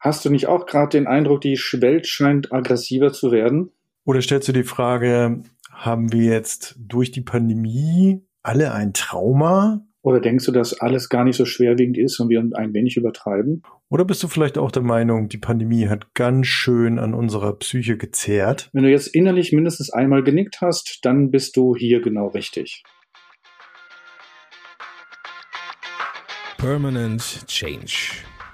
Hast du nicht auch gerade den Eindruck, die Welt scheint aggressiver zu werden? Oder stellst du die Frage, haben wir jetzt durch die Pandemie alle ein Trauma? Oder denkst du, dass alles gar nicht so schwerwiegend ist und wir ein wenig übertreiben? Oder bist du vielleicht auch der Meinung, die Pandemie hat ganz schön an unserer Psyche gezehrt? Wenn du jetzt innerlich mindestens einmal genickt hast, dann bist du hier genau richtig. Permanent Change.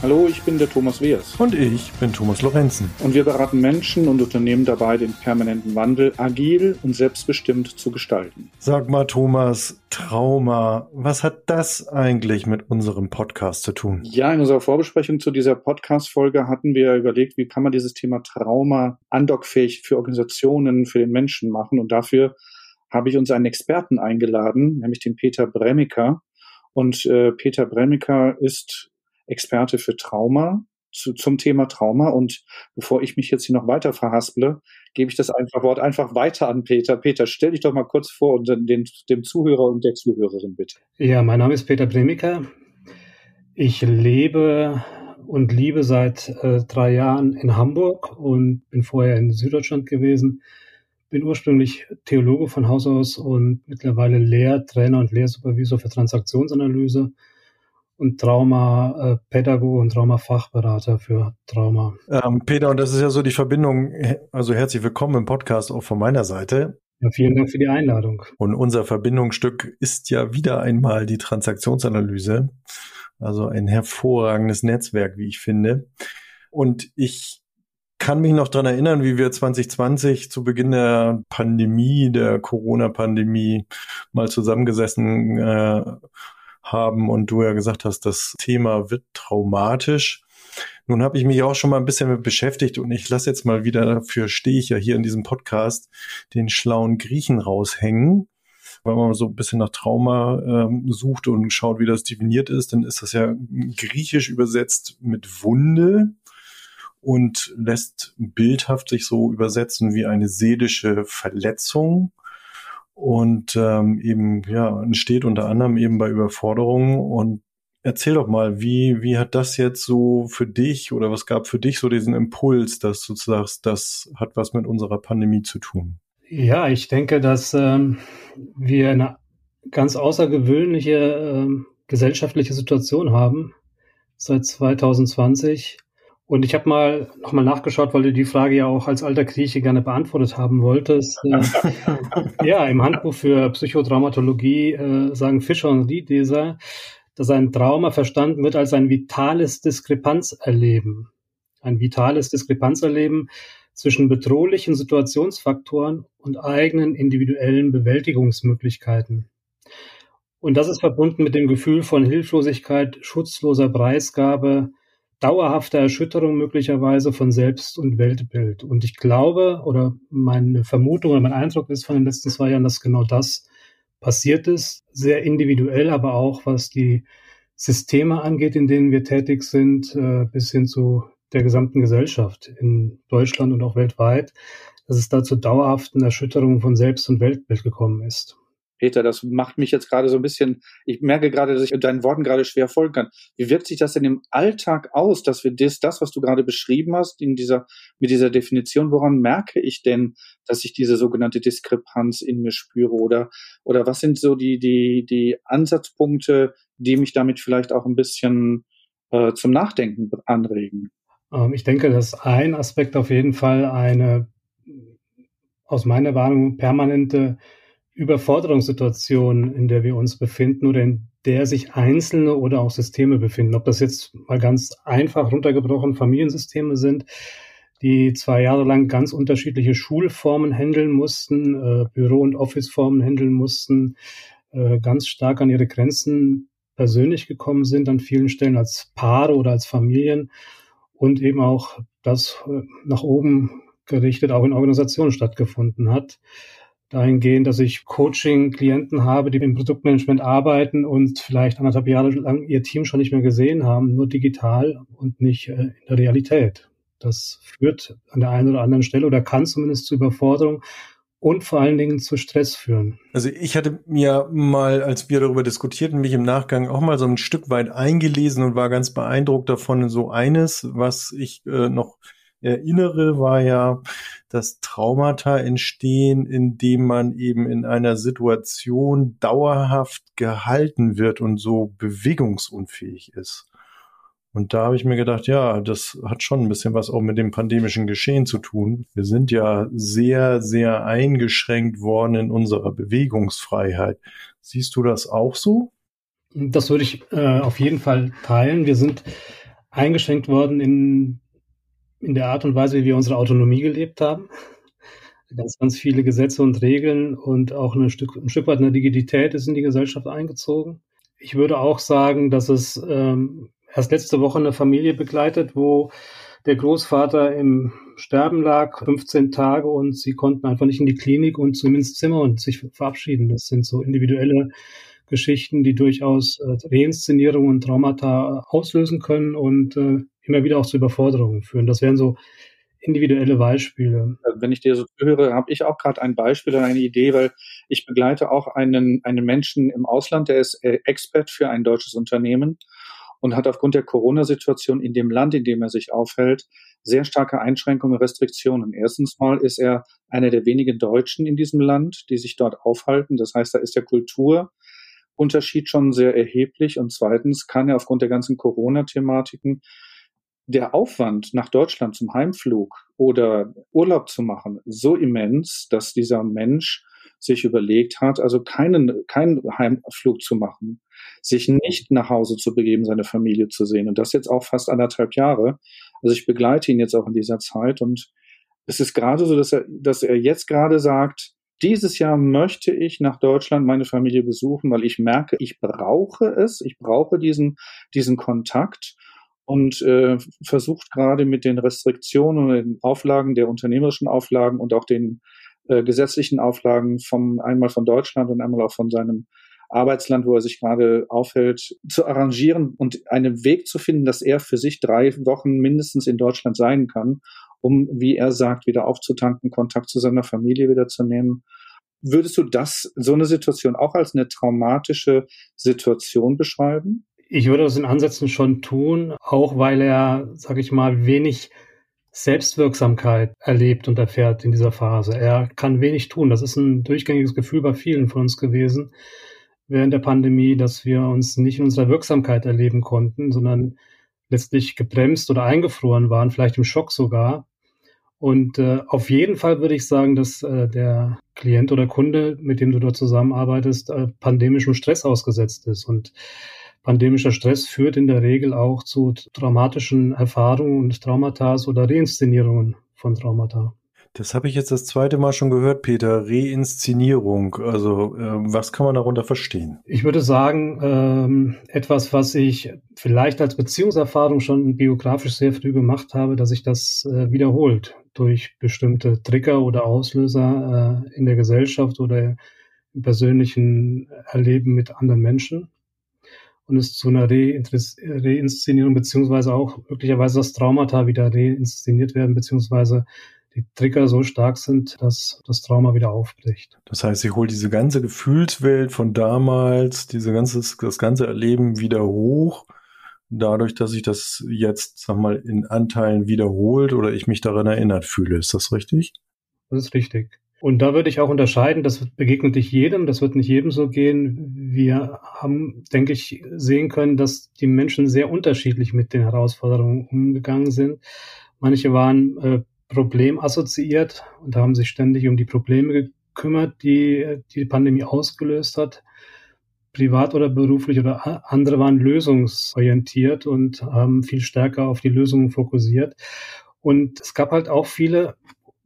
Hallo, ich bin der Thomas Weers. Und ich bin Thomas Lorenzen. Und wir beraten Menschen und Unternehmen dabei, den permanenten Wandel agil und selbstbestimmt zu gestalten. Sag mal, Thomas, Trauma, was hat das eigentlich mit unserem Podcast zu tun? Ja, in unserer Vorbesprechung zu dieser Podcast-Folge hatten wir überlegt, wie kann man dieses Thema Trauma andockfähig für Organisationen, für den Menschen machen. Und dafür habe ich uns einen Experten eingeladen, nämlich den Peter Bremiker. Und äh, Peter Bremiker ist Experte für Trauma, zu, zum Thema Trauma. Und bevor ich mich jetzt hier noch weiter verhasple, gebe ich das einfach Wort einfach weiter an Peter. Peter, stell dich doch mal kurz vor und den, dem Zuhörer und der Zuhörerin bitte. Ja, mein Name ist Peter Bremiker. Ich lebe und liebe seit äh, drei Jahren in Hamburg und bin vorher in Süddeutschland gewesen. Bin ursprünglich Theologe von Haus aus und mittlerweile Lehrtrainer und Lehrsupervisor für Transaktionsanalyse und Traumapädagoge und Traumafachberater für Trauma. Ähm, Peter, und das ist ja so die Verbindung, also herzlich willkommen im Podcast auch von meiner Seite. Ja, vielen Dank für die Einladung. Und unser Verbindungsstück ist ja wieder einmal die Transaktionsanalyse. Also ein hervorragendes Netzwerk, wie ich finde. Und ich kann mich noch dran erinnern, wie wir 2020 zu Beginn der Pandemie, der Corona-Pandemie, mal zusammengesessen äh, haben und du ja gesagt hast, das Thema wird traumatisch. Nun habe ich mich auch schon mal ein bisschen mit beschäftigt und ich lasse jetzt mal wieder, dafür stehe ich ja hier in diesem Podcast, den schlauen Griechen raushängen. Wenn man so ein bisschen nach Trauma ähm, sucht und schaut, wie das definiert ist, dann ist das ja griechisch übersetzt mit Wunde und lässt bildhaft sich so übersetzen wie eine seelische Verletzung und ähm, eben ja entsteht unter anderem eben bei Überforderungen und Erzähl doch mal, wie, wie hat das jetzt so für dich oder was gab für dich so diesen Impuls, dass du sagst, das hat was mit unserer Pandemie zu tun? Ja, ich denke, dass ähm, wir eine ganz außergewöhnliche ähm, gesellschaftliche Situation haben seit 2020 und ich habe mal nochmal nachgeschaut, weil du die Frage ja auch als alter Grieche gerne beantwortet haben wolltest. Äh, ja, im Handbuch für Psychotraumatologie äh, sagen Fischer und Riedleser, dass ein Trauma verstanden wird als ein vitales Diskrepanzerleben. Ein vitales Diskrepanzerleben zwischen bedrohlichen Situationsfaktoren und eigenen individuellen Bewältigungsmöglichkeiten. Und das ist verbunden mit dem Gefühl von Hilflosigkeit, schutzloser Preisgabe, dauerhafte Erschütterung möglicherweise von Selbst- und Weltbild. Und ich glaube, oder meine Vermutung oder mein Eindruck ist von den letzten zwei Jahren, dass genau das passiert ist. Sehr individuell, aber auch was die Systeme angeht, in denen wir tätig sind, äh, bis hin zu der gesamten Gesellschaft in Deutschland und auch weltweit, dass es da zu dauerhaften Erschütterungen von Selbst- und Weltbild gekommen ist. Peter, das macht mich jetzt gerade so ein bisschen, ich merke gerade, dass ich deinen Worten gerade schwer folgen kann. Wie wirkt sich das denn im Alltag aus, dass wir das, das, was du gerade beschrieben hast, in dieser, mit dieser Definition, woran merke ich denn, dass ich diese sogenannte Diskrepanz in mir spüre oder, oder was sind so die, die, die Ansatzpunkte, die mich damit vielleicht auch ein bisschen äh, zum Nachdenken anregen? Ähm, ich denke, dass ein Aspekt auf jeden Fall eine aus meiner Wahrnehmung permanente Überforderungssituation, in der wir uns befinden oder in der sich Einzelne oder auch Systeme befinden. Ob das jetzt mal ganz einfach runtergebrochen Familiensysteme sind, die zwei Jahre lang ganz unterschiedliche Schulformen handeln mussten, äh, Büro- und Officeformen handeln mussten, äh, ganz stark an ihre Grenzen persönlich gekommen sind, an vielen Stellen als Paare oder als Familien und eben auch das äh, nach oben gerichtet auch in Organisationen stattgefunden hat dahingehend, dass ich Coaching-Klienten habe, die im Produktmanagement arbeiten und vielleicht anderthalb Jahre lang ihr Team schon nicht mehr gesehen haben, nur digital und nicht äh, in der Realität. Das führt an der einen oder anderen Stelle oder kann zumindest zu Überforderung und vor allen Dingen zu Stress führen. Also ich hatte mir mal, als wir darüber diskutierten, mich im Nachgang auch mal so ein Stück weit eingelesen und war ganz beeindruckt davon. So eines, was ich äh, noch erinnere, war ja, dass Traumata entstehen, indem man eben in einer Situation dauerhaft gehalten wird und so bewegungsunfähig ist. Und da habe ich mir gedacht, ja, das hat schon ein bisschen was auch mit dem pandemischen Geschehen zu tun. Wir sind ja sehr, sehr eingeschränkt worden in unserer Bewegungsfreiheit. Siehst du das auch so? Das würde ich äh, auf jeden Fall teilen. Wir sind eingeschränkt worden in in der Art und Weise, wie wir unsere Autonomie gelebt haben. Ganz, ganz viele Gesetze und Regeln und auch ein Stück, ein Stück weit eine Digität ist in die Gesellschaft eingezogen. Ich würde auch sagen, dass es ähm, erst letzte Woche eine Familie begleitet, wo der Großvater im Sterben lag, 15 Tage, und sie konnten einfach nicht in die Klinik und zu ihm ins Zimmer und sich verabschieden. Das sind so individuelle Geschichten, die durchaus äh, Reinszenierungen und Traumata auslösen können und äh, immer wieder auch zu Überforderungen führen. Das wären so individuelle Beispiele. Also wenn ich dir so höre, habe ich auch gerade ein Beispiel oder eine Idee, weil ich begleite auch einen, einen Menschen im Ausland, der ist äh, Expert für ein deutsches Unternehmen und hat aufgrund der Corona-Situation in dem Land, in dem er sich aufhält, sehr starke Einschränkungen, Restriktionen. Erstens mal ist er einer der wenigen Deutschen in diesem Land, die sich dort aufhalten. Das heißt, da ist der Kulturunterschied schon sehr erheblich. Und zweitens kann er aufgrund der ganzen Corona-Thematiken der Aufwand nach Deutschland zum Heimflug oder Urlaub zu machen so immens, dass dieser Mensch sich überlegt hat, also keinen, keinen Heimflug zu machen, sich nicht nach Hause zu begeben, seine Familie zu sehen. Und das jetzt auch fast anderthalb Jahre. Also ich begleite ihn jetzt auch in dieser Zeit und es ist gerade so, dass er, dass er jetzt gerade sagt, dieses Jahr möchte ich nach Deutschland meine Familie besuchen, weil ich merke, ich brauche es, ich brauche diesen, diesen Kontakt und äh, versucht gerade mit den Restriktionen und den Auflagen der unternehmerischen Auflagen und auch den äh, gesetzlichen Auflagen vom einmal von Deutschland und einmal auch von seinem Arbeitsland, wo er sich gerade aufhält, zu arrangieren und einen Weg zu finden, dass er für sich drei Wochen mindestens in Deutschland sein kann, um, wie er sagt, wieder aufzutanken, Kontakt zu seiner Familie wieder zu nehmen. Würdest du das, so eine Situation auch als eine traumatische Situation beschreiben? Ich würde das in Ansätzen schon tun, auch weil er, sage ich mal, wenig Selbstwirksamkeit erlebt und erfährt in dieser Phase. Er kann wenig tun. Das ist ein durchgängiges Gefühl bei vielen von uns gewesen während der Pandemie, dass wir uns nicht in unserer Wirksamkeit erleben konnten, sondern letztlich gebremst oder eingefroren waren, vielleicht im Schock sogar. Und äh, auf jeden Fall würde ich sagen, dass äh, der Klient oder Kunde, mit dem du dort zusammenarbeitest, äh, pandemischem Stress ausgesetzt ist. Und Pandemischer Stress führt in der Regel auch zu traumatischen Erfahrungen und Traumata oder Reinszenierungen von Traumata. Das habe ich jetzt das zweite Mal schon gehört, Peter. Reinszenierung. Also äh, was kann man darunter verstehen? Ich würde sagen, ähm, etwas, was ich vielleicht als Beziehungserfahrung schon biografisch sehr früh gemacht habe, dass sich das äh, wiederholt durch bestimmte Trigger oder Auslöser äh, in der Gesellschaft oder im persönlichen Erleben mit anderen Menschen und es zu einer Reinszenierung beziehungsweise auch möglicherweise das Traumata wieder reinszeniert werden, beziehungsweise die Trigger so stark sind, dass das Trauma wieder aufbricht. Das heißt, ich hole diese ganze Gefühlswelt von damals, diese ganze, das ganze Erleben wieder hoch, dadurch, dass ich das jetzt, sag mal, in Anteilen wiederholt oder ich mich daran erinnert fühle. Ist das richtig? Das ist richtig. Und da würde ich auch unterscheiden, das begegnet nicht jedem, das wird nicht jedem so gehen. Wir haben, denke ich, sehen können, dass die Menschen sehr unterschiedlich mit den Herausforderungen umgegangen sind. Manche waren äh, problemassoziiert und haben sich ständig um die Probleme gekümmert, die die Pandemie ausgelöst hat, privat oder beruflich oder andere waren lösungsorientiert und haben viel stärker auf die Lösungen fokussiert. Und es gab halt auch viele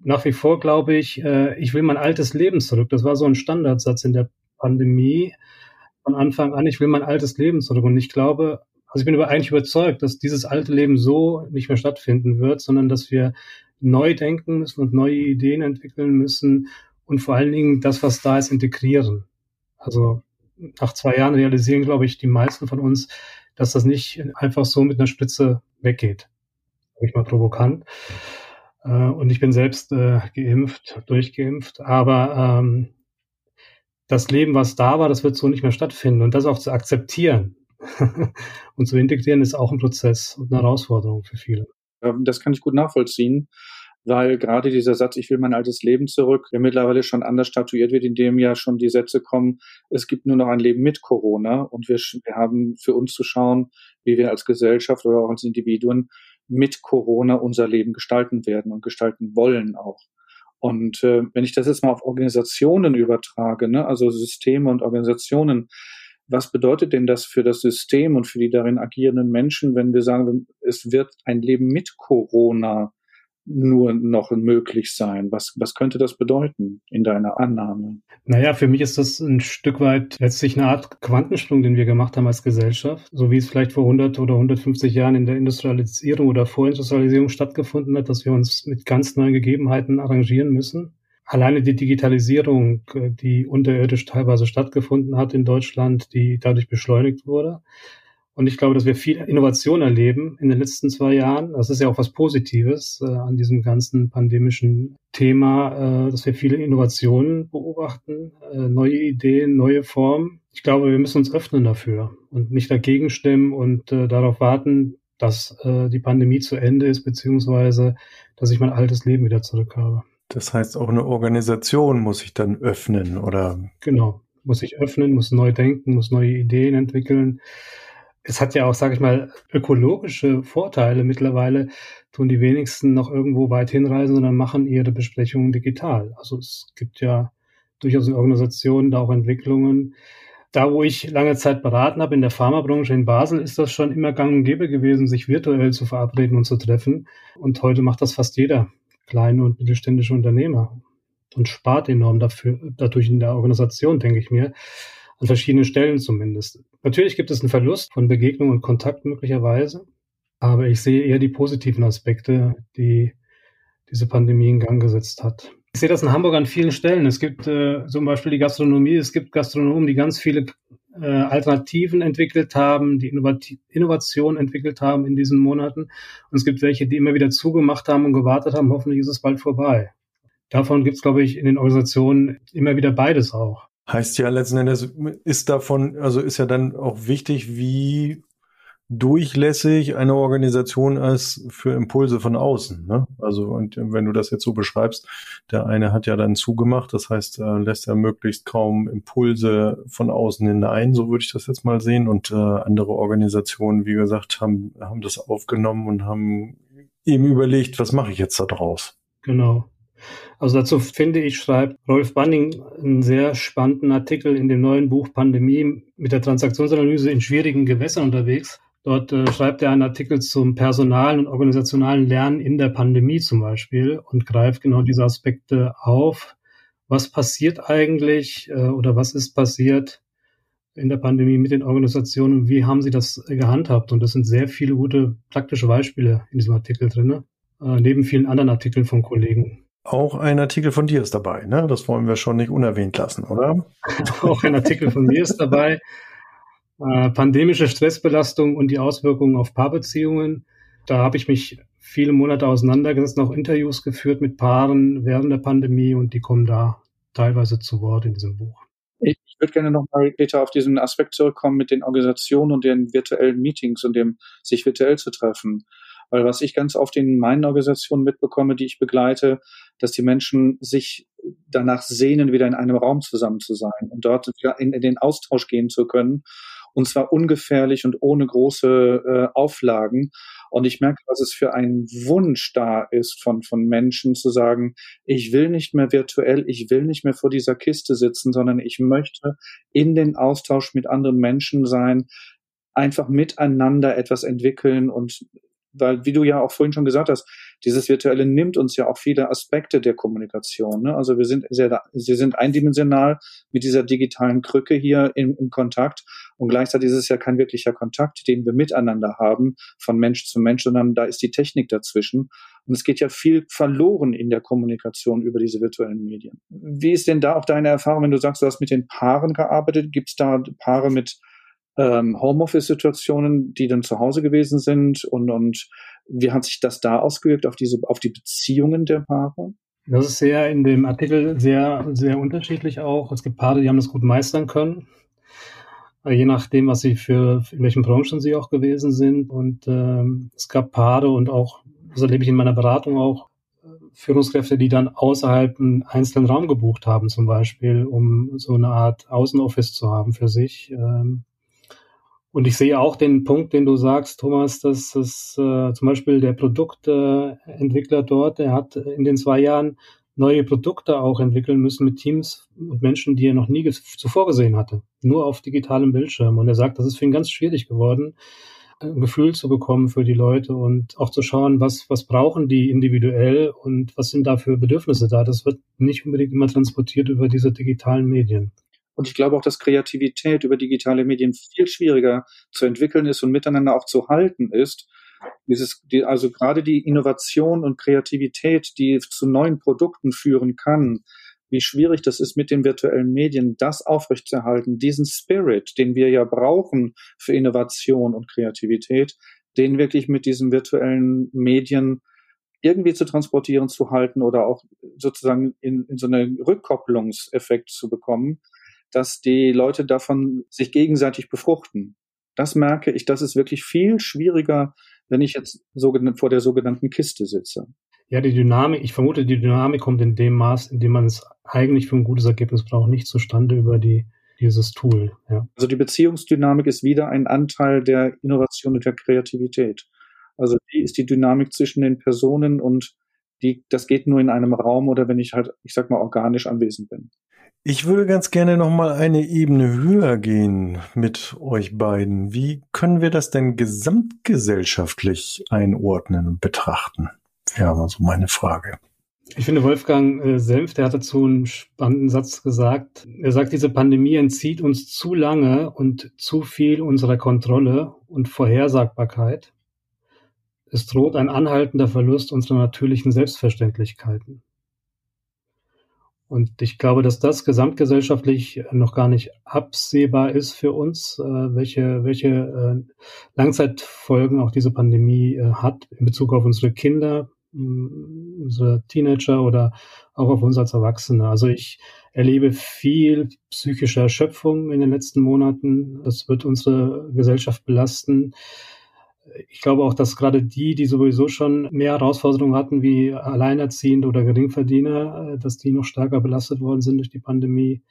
nach wie vor glaube ich, äh, ich will mein altes Leben zurück. Das war so ein Standardsatz in der Pandemie von Anfang an. Ich will mein altes Leben zurück. Und ich glaube, also ich bin aber eigentlich überzeugt, dass dieses alte Leben so nicht mehr stattfinden wird, sondern dass wir neu denken müssen und neue Ideen entwickeln müssen und vor allen Dingen das, was da ist, integrieren. Also nach zwei Jahren realisieren, glaube ich, die meisten von uns, dass das nicht einfach so mit einer Spritze weggeht. Sag ich mal provokant. Äh, und ich bin selbst äh, geimpft, durchgeimpft, aber ähm, das Leben, was da war, das wird so nicht mehr stattfinden. Und das auch zu akzeptieren und zu integrieren, ist auch ein Prozess und eine Herausforderung für viele. Das kann ich gut nachvollziehen weil gerade dieser Satz, ich will mein altes Leben zurück, der mittlerweile schon anders statuiert wird, indem ja schon die Sätze kommen, es gibt nur noch ein Leben mit Corona und wir, wir haben für uns zu schauen, wie wir als Gesellschaft oder auch als Individuen mit Corona unser Leben gestalten werden und gestalten wollen auch. Und äh, wenn ich das jetzt mal auf Organisationen übertrage, ne, also Systeme und Organisationen, was bedeutet denn das für das System und für die darin agierenden Menschen, wenn wir sagen, es wird ein Leben mit Corona nur noch möglich sein? Was, was könnte das bedeuten in deiner Annahme? Naja, für mich ist das ein Stück weit letztlich eine Art Quantensprung, den wir gemacht haben als Gesellschaft. So wie es vielleicht vor 100 oder 150 Jahren in der Industrialisierung oder Vorindustrialisierung stattgefunden hat, dass wir uns mit ganz neuen Gegebenheiten arrangieren müssen. Alleine die Digitalisierung, die unterirdisch teilweise stattgefunden hat in Deutschland, die dadurch beschleunigt wurde, und ich glaube, dass wir viel Innovation erleben in den letzten zwei Jahren. Das ist ja auch was Positives äh, an diesem ganzen pandemischen Thema, äh, dass wir viele Innovationen beobachten, äh, neue Ideen, neue Formen. Ich glaube, wir müssen uns öffnen dafür und nicht dagegen stimmen und äh, darauf warten, dass äh, die Pandemie zu Ende ist, beziehungsweise dass ich mein altes Leben wieder zurück habe. Das heißt, auch eine Organisation muss sich dann öffnen, oder? Genau, muss sich öffnen, muss neu denken, muss neue Ideen entwickeln es hat ja auch, sage ich mal, ökologische Vorteile. Mittlerweile tun die wenigsten noch irgendwo weit hinreisen, sondern machen ihre Besprechungen digital. Also es gibt ja durchaus in Organisationen da auch Entwicklungen. Da, wo ich lange Zeit beraten habe in der Pharmabranche in Basel, ist das schon immer gang und gäbe gewesen, sich virtuell zu verabreden und zu treffen. Und heute macht das fast jeder kleine und mittelständische Unternehmer und spart enorm dafür, dadurch in der Organisation, denke ich mir an verschiedenen Stellen zumindest. Natürlich gibt es einen Verlust von Begegnung und Kontakt möglicherweise, aber ich sehe eher die positiven Aspekte, die diese Pandemie in Gang gesetzt hat. Ich sehe das in Hamburg an vielen Stellen. Es gibt äh, zum Beispiel die Gastronomie, es gibt Gastronomen, die ganz viele äh, Alternativen entwickelt haben, die Innovat Innovation entwickelt haben in diesen Monaten. Und es gibt welche, die immer wieder zugemacht haben und gewartet haben, hoffentlich ist es bald vorbei. Davon gibt es, glaube ich, in den Organisationen immer wieder beides auch. Heißt ja letzten Endes, ist davon, also ist ja dann auch wichtig, wie durchlässig eine Organisation ist für Impulse von außen. Ne? Also, und wenn du das jetzt so beschreibst, der eine hat ja dann zugemacht, das heißt, er lässt er möglichst kaum Impulse von außen hinein, so würde ich das jetzt mal sehen. Und äh, andere Organisationen, wie gesagt, haben, haben das aufgenommen und haben eben überlegt, was mache ich jetzt da draus? Genau. Also dazu finde ich, schreibt Rolf Banning einen sehr spannenden Artikel in dem neuen Buch Pandemie mit der Transaktionsanalyse in schwierigen Gewässern unterwegs. Dort äh, schreibt er einen Artikel zum personalen und organisationalen Lernen in der Pandemie zum Beispiel und greift genau diese Aspekte auf. Was passiert eigentlich äh, oder was ist passiert in der Pandemie mit den Organisationen und wie haben sie das gehandhabt? Und das sind sehr viele gute praktische Beispiele in diesem Artikel drin, äh, neben vielen anderen Artikeln von Kollegen. Auch ein Artikel von dir ist dabei, ne? Das wollen wir schon nicht unerwähnt lassen, oder? Auch ein Artikel von mir ist dabei. Äh, pandemische Stressbelastung und die Auswirkungen auf Paarbeziehungen. Da habe ich mich viele Monate auseinandergesetzt, auch Interviews geführt mit Paaren während der Pandemie und die kommen da teilweise zu Wort in diesem Buch. Ich würde gerne nochmal, Peter, auf diesen Aspekt zurückkommen mit den Organisationen und den virtuellen Meetings und dem sich virtuell zu treffen. Weil was ich ganz oft in meinen Organisationen mitbekomme, die ich begleite, dass die Menschen sich danach sehnen, wieder in einem Raum zusammen zu sein und dort wieder in, in den Austausch gehen zu können. Und zwar ungefährlich und ohne große äh, Auflagen. Und ich merke, dass es für einen Wunsch da ist von, von Menschen zu sagen, ich will nicht mehr virtuell, ich will nicht mehr vor dieser Kiste sitzen, sondern ich möchte in den Austausch mit anderen Menschen sein, einfach miteinander etwas entwickeln und weil, wie du ja auch vorhin schon gesagt hast, dieses Virtuelle nimmt uns ja auch viele Aspekte der Kommunikation. Ne? Also wir sind sehr, wir sind eindimensional mit dieser digitalen Krücke hier im, im Kontakt und gleichzeitig ist es ja kein wirklicher Kontakt, den wir miteinander haben, von Mensch zu Mensch, sondern da ist die Technik dazwischen. Und es geht ja viel verloren in der Kommunikation über diese virtuellen Medien. Wie ist denn da auch deine Erfahrung, wenn du sagst, du hast mit den Paaren gearbeitet? Gibt es da Paare mit ähm, Homeoffice-Situationen, die dann zu Hause gewesen sind? Und, und wie hat sich das da ausgewirkt auf diese, auf die Beziehungen der Paare? Das ist sehr in dem Artikel sehr, sehr unterschiedlich auch. Es gibt Paare, die haben das gut meistern können. Je nachdem, was sie für, in welchen Branchen sie auch gewesen sind. Und ähm, es gab Paare und auch das erlebe ich in meiner Beratung auch, Führungskräfte, die dann außerhalb einen einzelnen Raum gebucht haben, zum Beispiel, um so eine Art Außenoffice zu haben für sich. Ähm. Und ich sehe auch den Punkt, den du sagst, Thomas, dass es äh, zum Beispiel der Produktentwickler dort, der hat in den zwei Jahren neue Produkte auch entwickeln müssen mit Teams und Menschen, die er noch nie zuvor gesehen hatte, nur auf digitalem Bildschirm. Und er sagt, das ist für ihn ganz schwierig geworden, ein Gefühl zu bekommen für die Leute und auch zu schauen, was, was brauchen die individuell und was sind da für Bedürfnisse da. Das wird nicht unbedingt immer transportiert über diese digitalen Medien. Und ich glaube auch, dass Kreativität über digitale Medien viel schwieriger zu entwickeln ist und miteinander auch zu halten ist. Dieses, die, also gerade die Innovation und Kreativität, die zu neuen Produkten führen kann, wie schwierig das ist mit den virtuellen Medien, das aufrechtzuerhalten, diesen Spirit, den wir ja brauchen für Innovation und Kreativität, den wirklich mit diesen virtuellen Medien irgendwie zu transportieren, zu halten oder auch sozusagen in, in so einen Rückkopplungseffekt zu bekommen, dass die Leute davon sich gegenseitig befruchten. Das merke ich, das ist wirklich viel schwieriger, wenn ich jetzt vor der sogenannten Kiste sitze. Ja, die Dynamik, ich vermute, die Dynamik kommt in dem Maß, in dem man es eigentlich für ein gutes Ergebnis braucht, nicht zustande über die, dieses Tool. Ja. Also die Beziehungsdynamik ist wieder ein Anteil der Innovation und der Kreativität. Also die ist die Dynamik zwischen den Personen und die, das geht nur in einem Raum oder wenn ich halt, ich sag mal, organisch anwesend bin. Ich würde ganz gerne noch mal eine Ebene höher gehen mit euch beiden. Wie können wir das denn gesamtgesellschaftlich einordnen und betrachten? Ja, war so meine Frage. Ich finde, Wolfgang äh, Senf, der hat dazu einen spannenden Satz gesagt. Er sagt, diese Pandemie entzieht uns zu lange und zu viel unserer Kontrolle und Vorhersagbarkeit. Es droht ein anhaltender Verlust unserer natürlichen Selbstverständlichkeiten. Und ich glaube, dass das gesamtgesellschaftlich noch gar nicht absehbar ist für uns, äh, welche, welche äh, Langzeitfolgen auch diese Pandemie äh, hat in Bezug auf unsere Kinder, unsere Teenager oder auch auf uns als Erwachsene. Also ich erlebe viel psychische Erschöpfung in den letzten Monaten. Das wird unsere Gesellschaft belasten. Ich glaube auch, dass gerade die, die sowieso schon mehr Herausforderungen hatten, wie Alleinerziehende oder Geringverdiener, dass die noch stärker belastet worden sind durch die Pandemie.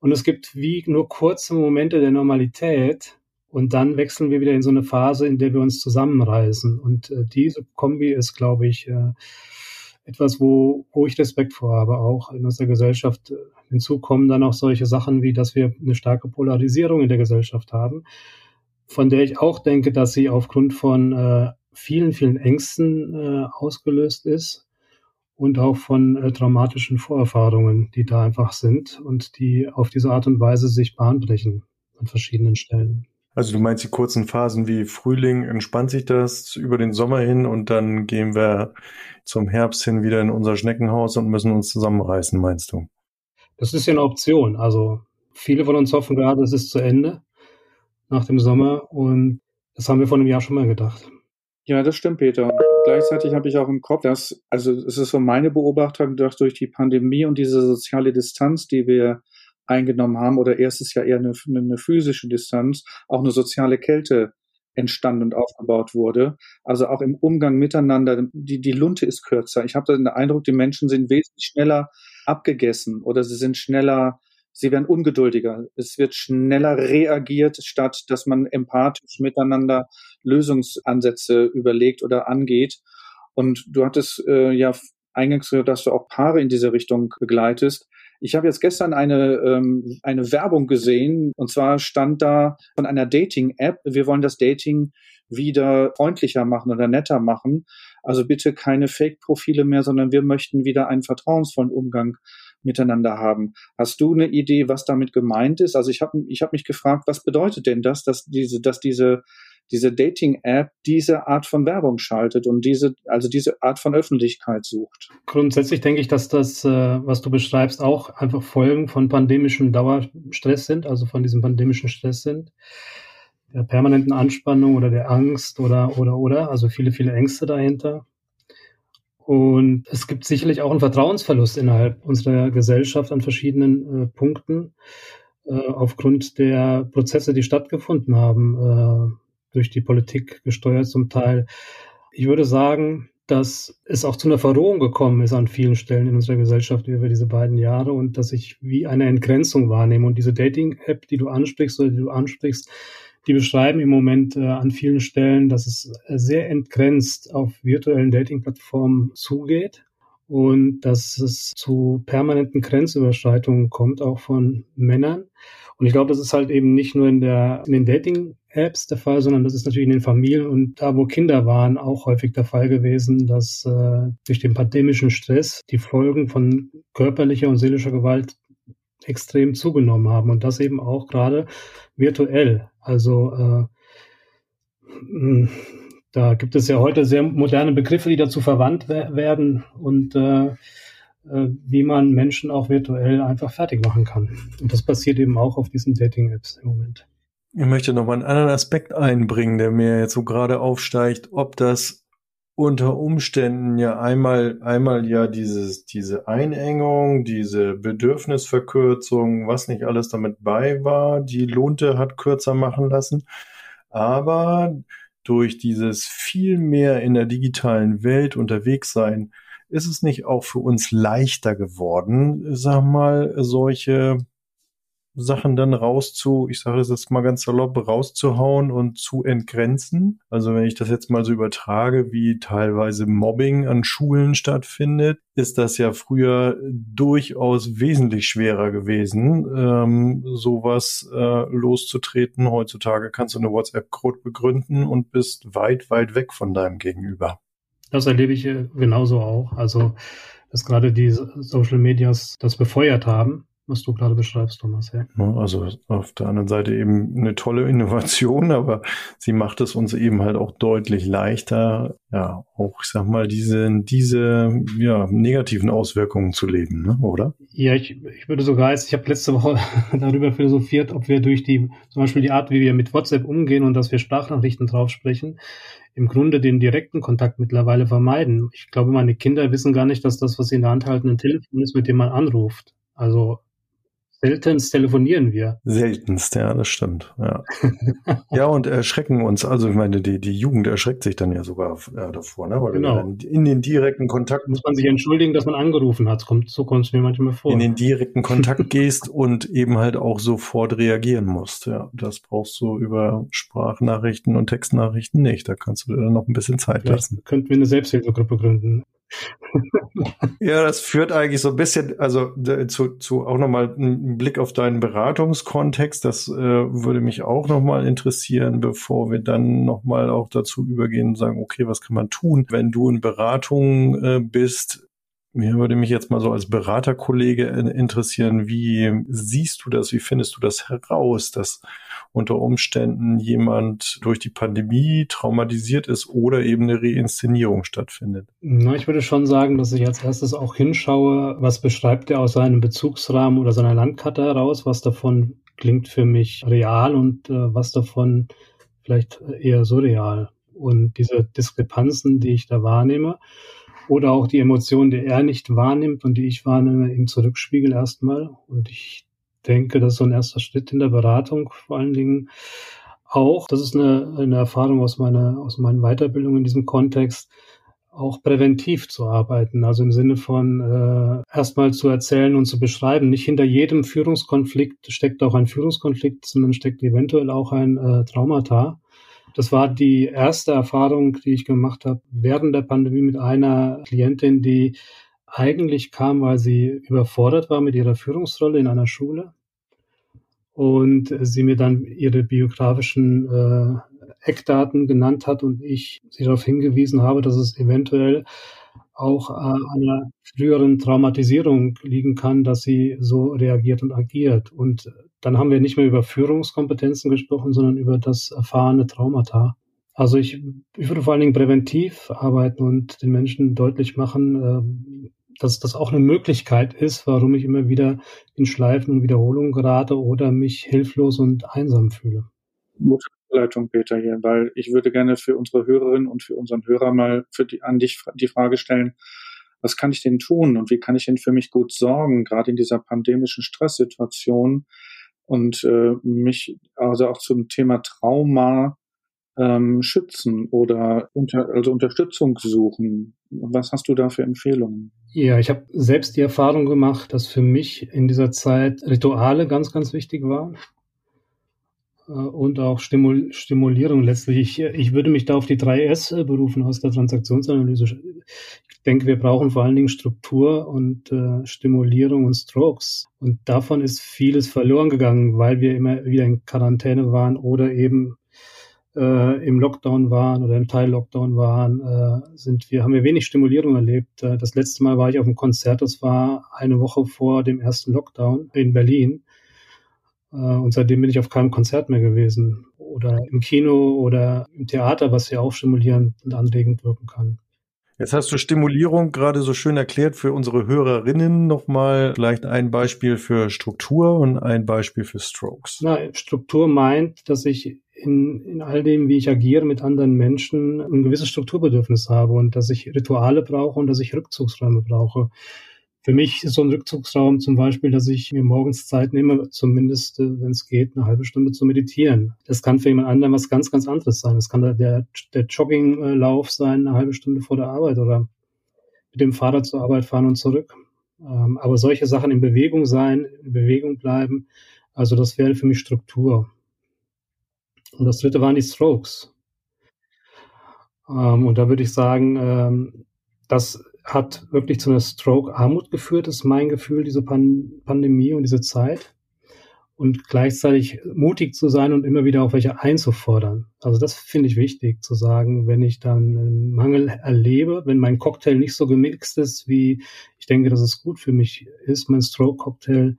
Und es gibt wie nur kurze Momente der Normalität, und dann wechseln wir wieder in so eine Phase, in der wir uns zusammenreißen. Und äh, diese Kombi ist, glaube ich, äh, etwas, wo, wo ich Respekt vor habe, auch in unserer Gesellschaft. Hinzu kommen dann auch solche Sachen wie, dass wir eine starke Polarisierung in der Gesellschaft haben, von der ich auch denke, dass sie aufgrund von äh, vielen, vielen Ängsten äh, ausgelöst ist und auch von äh, traumatischen Vorerfahrungen, die da einfach sind und die auf diese Art und Weise sich bahnbrechen an verschiedenen Stellen. Also du meinst die kurzen Phasen wie Frühling, entspannt sich das über den Sommer hin und dann gehen wir zum Herbst hin wieder in unser Schneckenhaus und müssen uns zusammenreißen, meinst du? Das ist ja eine Option. Also viele von uns hoffen gerade, es ist zu Ende nach dem Sommer und das haben wir vor einem Jahr schon mal gedacht. Ja, das stimmt, Peter. Und gleichzeitig habe ich auch im Kopf, dass, also es ist so meine Beobachtung, dass durch die Pandemie und diese soziale Distanz, die wir eingenommen haben oder erstes Jahr eher eine, eine physische Distanz, auch eine soziale Kälte entstanden und aufgebaut wurde. Also auch im Umgang miteinander, die, die Lunte ist kürzer. Ich habe den Eindruck, die Menschen sind wesentlich schneller abgegessen oder sie sind schneller, sie werden ungeduldiger. Es wird schneller reagiert, statt dass man empathisch miteinander Lösungsansätze überlegt oder angeht. Und du hattest äh, ja eingangs gehört, dass du auch Paare in diese Richtung begleitest. Ich habe jetzt gestern eine, ähm, eine Werbung gesehen und zwar stand da von einer Dating-App, wir wollen das Dating wieder freundlicher machen oder netter machen. Also bitte keine Fake-Profile mehr, sondern wir möchten wieder einen vertrauensvollen Umgang miteinander haben. Hast du eine Idee, was damit gemeint ist? Also ich habe ich hab mich gefragt, was bedeutet denn das, dass diese, dass diese diese Dating-App diese Art von Werbung schaltet und diese, also diese Art von Öffentlichkeit sucht. Grundsätzlich denke ich, dass das, äh, was du beschreibst, auch einfach Folgen von pandemischem Dauerstress sind, also von diesem pandemischen Stress sind, der permanenten Anspannung oder der Angst oder, oder, oder, also viele, viele Ängste dahinter. Und es gibt sicherlich auch einen Vertrauensverlust innerhalb unserer Gesellschaft an verschiedenen äh, Punkten äh, aufgrund der Prozesse, die stattgefunden haben, äh, durch die Politik gesteuert zum Teil. Ich würde sagen, dass es auch zu einer Verrohung gekommen ist an vielen Stellen in unserer Gesellschaft über diese beiden Jahre und dass ich wie eine Entgrenzung wahrnehme. Und diese Dating-App, die du ansprichst oder die du ansprichst, die beschreiben im Moment äh, an vielen Stellen, dass es sehr entgrenzt auf virtuellen Dating-Plattformen zugeht und dass es zu permanenten Grenzüberschreitungen kommt, auch von Männern. Und ich glaube, das ist halt eben nicht nur in, der, in den Dating-Apps der Fall, sondern das ist natürlich in den Familien und da, wo Kinder waren, auch häufig der Fall gewesen, dass äh, durch den pandemischen Stress die Folgen von körperlicher und seelischer Gewalt extrem zugenommen haben und das eben auch gerade virtuell. Also äh, da gibt es ja heute sehr moderne Begriffe, die dazu verwandt werden und äh, äh, wie man Menschen auch virtuell einfach fertig machen kann. Und das passiert eben auch auf diesen Dating-Apps im Moment. Ich möchte noch mal einen anderen Aspekt einbringen, der mir jetzt so gerade aufsteigt, ob das unter Umständen ja einmal, einmal ja dieses, diese Einengung, diese Bedürfnisverkürzung, was nicht alles damit bei war, die Lohnte hat kürzer machen lassen. Aber durch dieses viel mehr in der digitalen Welt unterwegs sein, ist es nicht auch für uns leichter geworden, sag mal, solche Sachen dann rauszu, ich sage es jetzt mal ganz salopp, rauszuhauen und zu entgrenzen. Also wenn ich das jetzt mal so übertrage, wie teilweise Mobbing an Schulen stattfindet, ist das ja früher durchaus wesentlich schwerer gewesen, ähm, sowas äh, loszutreten. Heutzutage kannst du eine WhatsApp-Code begründen und bist weit, weit weg von deinem Gegenüber. Das erlebe ich äh, genauso auch. Also, dass gerade die Social Medias das befeuert haben was du gerade beschreibst, Thomas. Ja. Also auf der anderen Seite eben eine tolle Innovation, aber sie macht es uns eben halt auch deutlich leichter, ja, auch, ich sag mal, diese, diese ja, negativen Auswirkungen zu leben, ne? oder? Ja, ich, ich würde sogar jetzt, ich habe letzte Woche darüber philosophiert, ob wir durch die, zum Beispiel die Art, wie wir mit WhatsApp umgehen und dass wir Sprachnachrichten drauf sprechen, im Grunde den direkten Kontakt mittlerweile vermeiden. Ich glaube, meine Kinder wissen gar nicht, dass das, was sie in der Hand halten, ein Telefon ist, mit dem man anruft. Also Seltenst telefonieren wir. Seltenst, ja, das stimmt. Ja, ja und erschrecken uns. Also ich meine, die, die Jugend erschreckt sich dann ja sogar äh, davor, ne? Weil genau. in den direkten Kontakt. Muss man sich entschuldigen, dass man angerufen hat. Kommt, so kommt es mir manchmal vor. In den direkten Kontakt gehst und eben halt auch sofort reagieren musst. Ja, das brauchst du über Sprachnachrichten und Textnachrichten nicht. Da kannst du dir dann noch ein bisschen Zeit Vielleicht lassen. Könnten wir eine Selbsthilfegruppe gründen ja, das führt eigentlich so ein bisschen, also zu, zu auch nochmal einen Blick auf deinen Beratungskontext. Das äh, würde mich auch nochmal interessieren, bevor wir dann nochmal auch dazu übergehen und sagen, okay, was kann man tun, wenn du in Beratung äh, bist? Mir würde mich jetzt mal so als Beraterkollege interessieren, wie siehst du das, wie findest du das heraus, dass unter Umständen jemand durch die Pandemie traumatisiert ist oder eben eine Reinszenierung stattfindet? Na, ich würde schon sagen, dass ich als erstes auch hinschaue, was beschreibt er aus seinem Bezugsrahmen oder seiner Landkarte heraus, was davon klingt für mich real und äh, was davon vielleicht eher surreal. Und diese Diskrepanzen, die ich da wahrnehme, oder auch die Emotionen, die er nicht wahrnimmt und die ich wahrnehme, ihm zurückspiegel erstmal. Und ich denke, das ist so ein erster Schritt in der Beratung vor allen Dingen auch. Das ist eine, eine Erfahrung aus meiner, aus meinen Weiterbildungen in diesem Kontext, auch präventiv zu arbeiten, also im Sinne von äh, erstmal zu erzählen und zu beschreiben. Nicht hinter jedem Führungskonflikt steckt auch ein Führungskonflikt, sondern steckt eventuell auch ein äh, Traumata. Das war die erste Erfahrung, die ich gemacht habe während der Pandemie mit einer Klientin, die eigentlich kam, weil sie überfordert war mit ihrer Führungsrolle in einer Schule und sie mir dann ihre biografischen äh, Eckdaten genannt hat und ich sie darauf hingewiesen habe, dass es eventuell auch an einer früheren Traumatisierung liegen kann, dass sie so reagiert und agiert. Und dann haben wir nicht mehr über Führungskompetenzen gesprochen, sondern über das erfahrene Traumata. Also ich, ich würde vor allen Dingen präventiv arbeiten und den Menschen deutlich machen, äh, dass das auch eine Möglichkeit ist, warum ich immer wieder in Schleifen und Wiederholungen gerate oder mich hilflos und einsam fühle. Gute Leitung, Peter, hier, weil ich würde gerne für unsere Hörerinnen und für unseren Hörer mal für die, an dich die Frage stellen, was kann ich denn tun und wie kann ich denn für mich gut sorgen, gerade in dieser pandemischen Stresssituation und äh, mich also auch zum Thema Trauma ähm, schützen oder unter, also Unterstützung suchen. Was hast du da für Empfehlungen? Ja, ich habe selbst die Erfahrung gemacht, dass für mich in dieser Zeit Rituale ganz, ganz wichtig waren äh, und auch Stimul Stimulierung letztlich. Ich, ich würde mich da auf die 3S berufen aus der Transaktionsanalyse. Ich denke, wir brauchen vor allen Dingen Struktur und äh, Stimulierung und Strokes. Und davon ist vieles verloren gegangen, weil wir immer wieder in Quarantäne waren oder eben äh, im Lockdown waren oder im Teil-Lockdown waren, äh, sind wir, haben wir wenig Stimulierung erlebt. Äh, das letzte Mal war ich auf einem Konzert, das war eine Woche vor dem ersten Lockdown in Berlin. Äh, und seitdem bin ich auf keinem Konzert mehr gewesen. Oder im Kino oder im Theater, was ja auch stimulierend und anregend wirken kann. Jetzt hast du Stimulierung gerade so schön erklärt für unsere Hörerinnen. Nochmal vielleicht ein Beispiel für Struktur und ein Beispiel für Strokes. Na, Struktur meint, dass ich in, in all dem, wie ich agiere mit anderen Menschen, ein gewisses Strukturbedürfnis habe und dass ich Rituale brauche und dass ich Rückzugsräume brauche. Für mich ist so ein Rückzugsraum zum Beispiel, dass ich mir morgens Zeit nehme, zumindest, äh, wenn es geht, eine halbe Stunde zu meditieren. Das kann für jemand anderen was ganz, ganz anderes sein. Das kann der, der, Jogginglauf sein, eine halbe Stunde vor der Arbeit oder mit dem Fahrrad zur Arbeit fahren und zurück. Ähm, aber solche Sachen in Bewegung sein, in Bewegung bleiben, also das wäre für mich Struktur. Und das dritte waren die Strokes. Ähm, und da würde ich sagen, ähm, das hat wirklich zu einer Stroke-Armut geführt, ist mein Gefühl, diese Pan Pandemie und diese Zeit. Und gleichzeitig mutig zu sein und immer wieder auch welche einzufordern. Also das finde ich wichtig zu sagen, wenn ich dann einen Mangel erlebe, wenn mein Cocktail nicht so gemixt ist, wie ich denke, dass es gut für mich ist, mein Stroke-Cocktail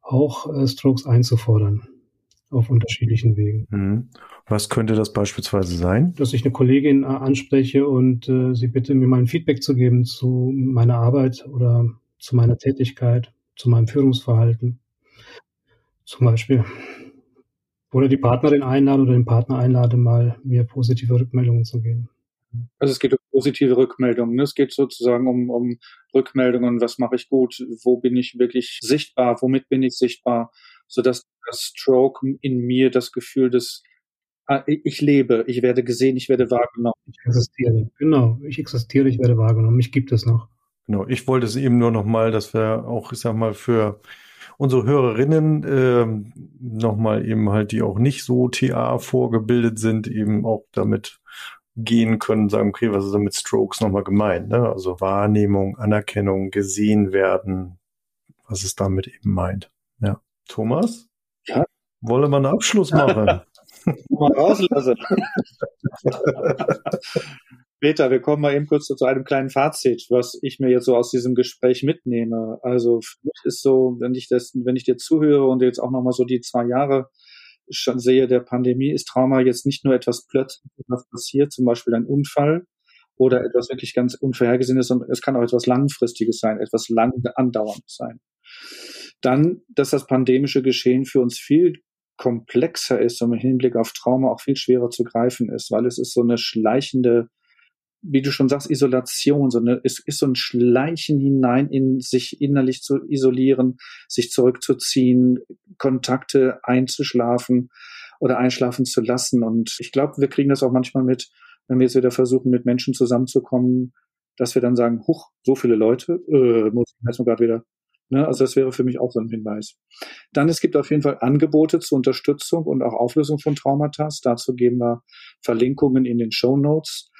auch äh, Strokes einzufordern auf unterschiedlichen Wegen. Mhm. Was könnte das beispielsweise sein? Dass ich eine Kollegin äh, anspreche und äh, sie bitte, mir mal ein Feedback zu geben zu meiner Arbeit oder zu meiner Tätigkeit, zu meinem Führungsverhalten. Zum Beispiel. Oder die Partnerin einlade oder den Partner einlade, mal mir positive Rückmeldungen zu geben. Also es geht um positive Rückmeldungen. Ne? Es geht sozusagen um, um Rückmeldungen, was mache ich gut, wo bin ich wirklich sichtbar, womit bin ich sichtbar, sodass das Stroke in mir das Gefühl des ah, ich lebe, ich werde gesehen, ich werde wahrgenommen. Ich existiere, genau. Ich existiere, ich werde wahrgenommen. Mich gibt es noch. Genau. Ich wollte es eben nur noch mal, dass wir auch, ich sag mal, für unsere Hörerinnen äh, nochmal eben halt, die auch nicht so TA vorgebildet sind, eben auch damit gehen können, sagen, okay, was ist denn mit Strokes nochmal gemeint? Ne? Also Wahrnehmung, Anerkennung, gesehen werden, was es damit eben meint. Ja. Thomas? Ja. Wolle man einen Abschluss machen? mal rauslassen. Peter, wir kommen mal eben kurz zu einem kleinen Fazit, was ich mir jetzt so aus diesem Gespräch mitnehme. Also für mich ist so, wenn ich das, wenn ich dir zuhöre und jetzt auch nochmal so die zwei Jahre schon sehe der Pandemie, ist Trauma jetzt nicht nur etwas plötzlich, was passiert, zum Beispiel ein Unfall oder etwas wirklich ganz Unvorhergesehenes, sondern es kann auch etwas Langfristiges sein, etwas lang andauerndes sein. Dann, dass das pandemische Geschehen für uns viel komplexer ist und im Hinblick auf Trauma auch viel schwerer zu greifen ist, weil es ist so eine schleichende, wie du schon sagst, Isolation, so eine, es ist so ein Schleichen hinein in sich innerlich zu isolieren, sich zurückzuziehen, Kontakte einzuschlafen oder einschlafen zu lassen. Und ich glaube, wir kriegen das auch manchmal mit, wenn wir jetzt wieder versuchen, mit Menschen zusammenzukommen, dass wir dann sagen, huch, so viele Leute, äh, muss ich erstmal gerade wieder Ne? Also das wäre für mich auch so ein Hinweis. Dann, es gibt auf jeden Fall Angebote zur Unterstützung und auch Auflösung von Traumata. Dazu geben wir Verlinkungen in den Show Notes.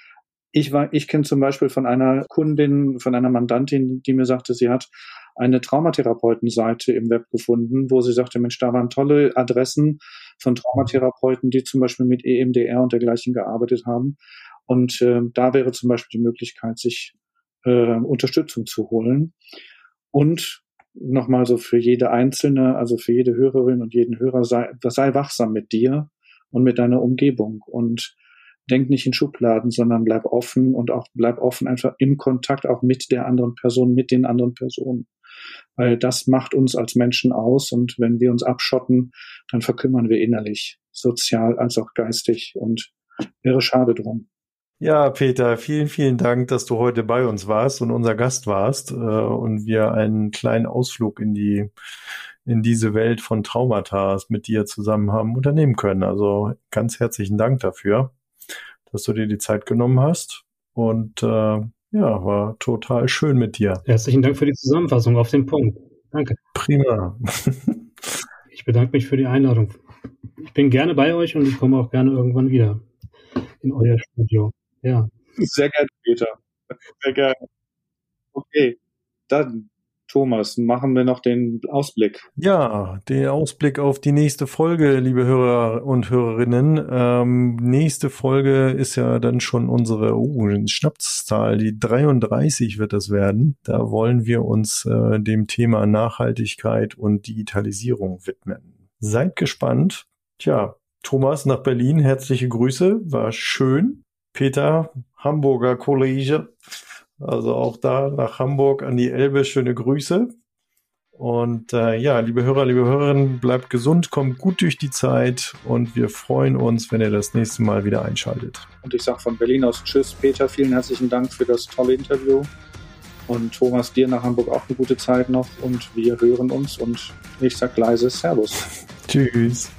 Ich war, ich kenne zum Beispiel von einer Kundin, von einer Mandantin, die mir sagte, sie hat eine Traumatherapeutenseite im Web gefunden, wo sie sagte, Mensch, da waren tolle Adressen von Traumatherapeuten, die zum Beispiel mit EMDR und dergleichen gearbeitet haben. Und äh, da wäre zum Beispiel die Möglichkeit, sich äh, Unterstützung zu holen. Und nochmal so für jede Einzelne, also für jede Hörerin und jeden Hörer, sei, sei wachsam mit dir und mit deiner Umgebung und denk nicht in Schubladen, sondern bleib offen und auch bleib offen einfach im Kontakt auch mit der anderen Person, mit den anderen Personen. Weil das macht uns als Menschen aus und wenn wir uns abschotten, dann verkümmern wir innerlich, sozial als auch geistig und wäre schade drum. Ja, Peter, vielen, vielen Dank, dass du heute bei uns warst und unser Gast warst äh, und wir einen kleinen Ausflug in die in diese Welt von Traumata mit dir zusammen haben unternehmen können. Also ganz herzlichen Dank dafür, dass du dir die Zeit genommen hast und äh, ja, war total schön mit dir. Herzlichen Dank für die Zusammenfassung auf den Punkt. Danke. Prima. ich bedanke mich für die Einladung. Ich bin gerne bei euch und ich komme auch gerne irgendwann wieder in euer Studio. Ja. Sehr gerne, Peter. Sehr gerne. Okay, dann Thomas, machen wir noch den Ausblick. Ja, den Ausblick auf die nächste Folge, liebe Hörer und Hörerinnen. Ähm, nächste Folge ist ja dann schon unsere uh, Schnapszahl, die 33 wird das werden. Da wollen wir uns äh, dem Thema Nachhaltigkeit und Digitalisierung widmen. Seid gespannt. Tja, Thomas nach Berlin, herzliche Grüße, war schön. Peter, Hamburger Kollege. Also auch da nach Hamburg an die Elbe schöne Grüße. Und äh, ja, liebe Hörer, liebe Hörerinnen, bleibt gesund, kommt gut durch die Zeit und wir freuen uns, wenn ihr das nächste Mal wieder einschaltet. Und ich sage von Berlin aus Tschüss, Peter, vielen herzlichen Dank für das tolle Interview. Und Thomas, dir nach Hamburg auch eine gute Zeit noch und wir hören uns und ich sage leise Servus. Tschüss.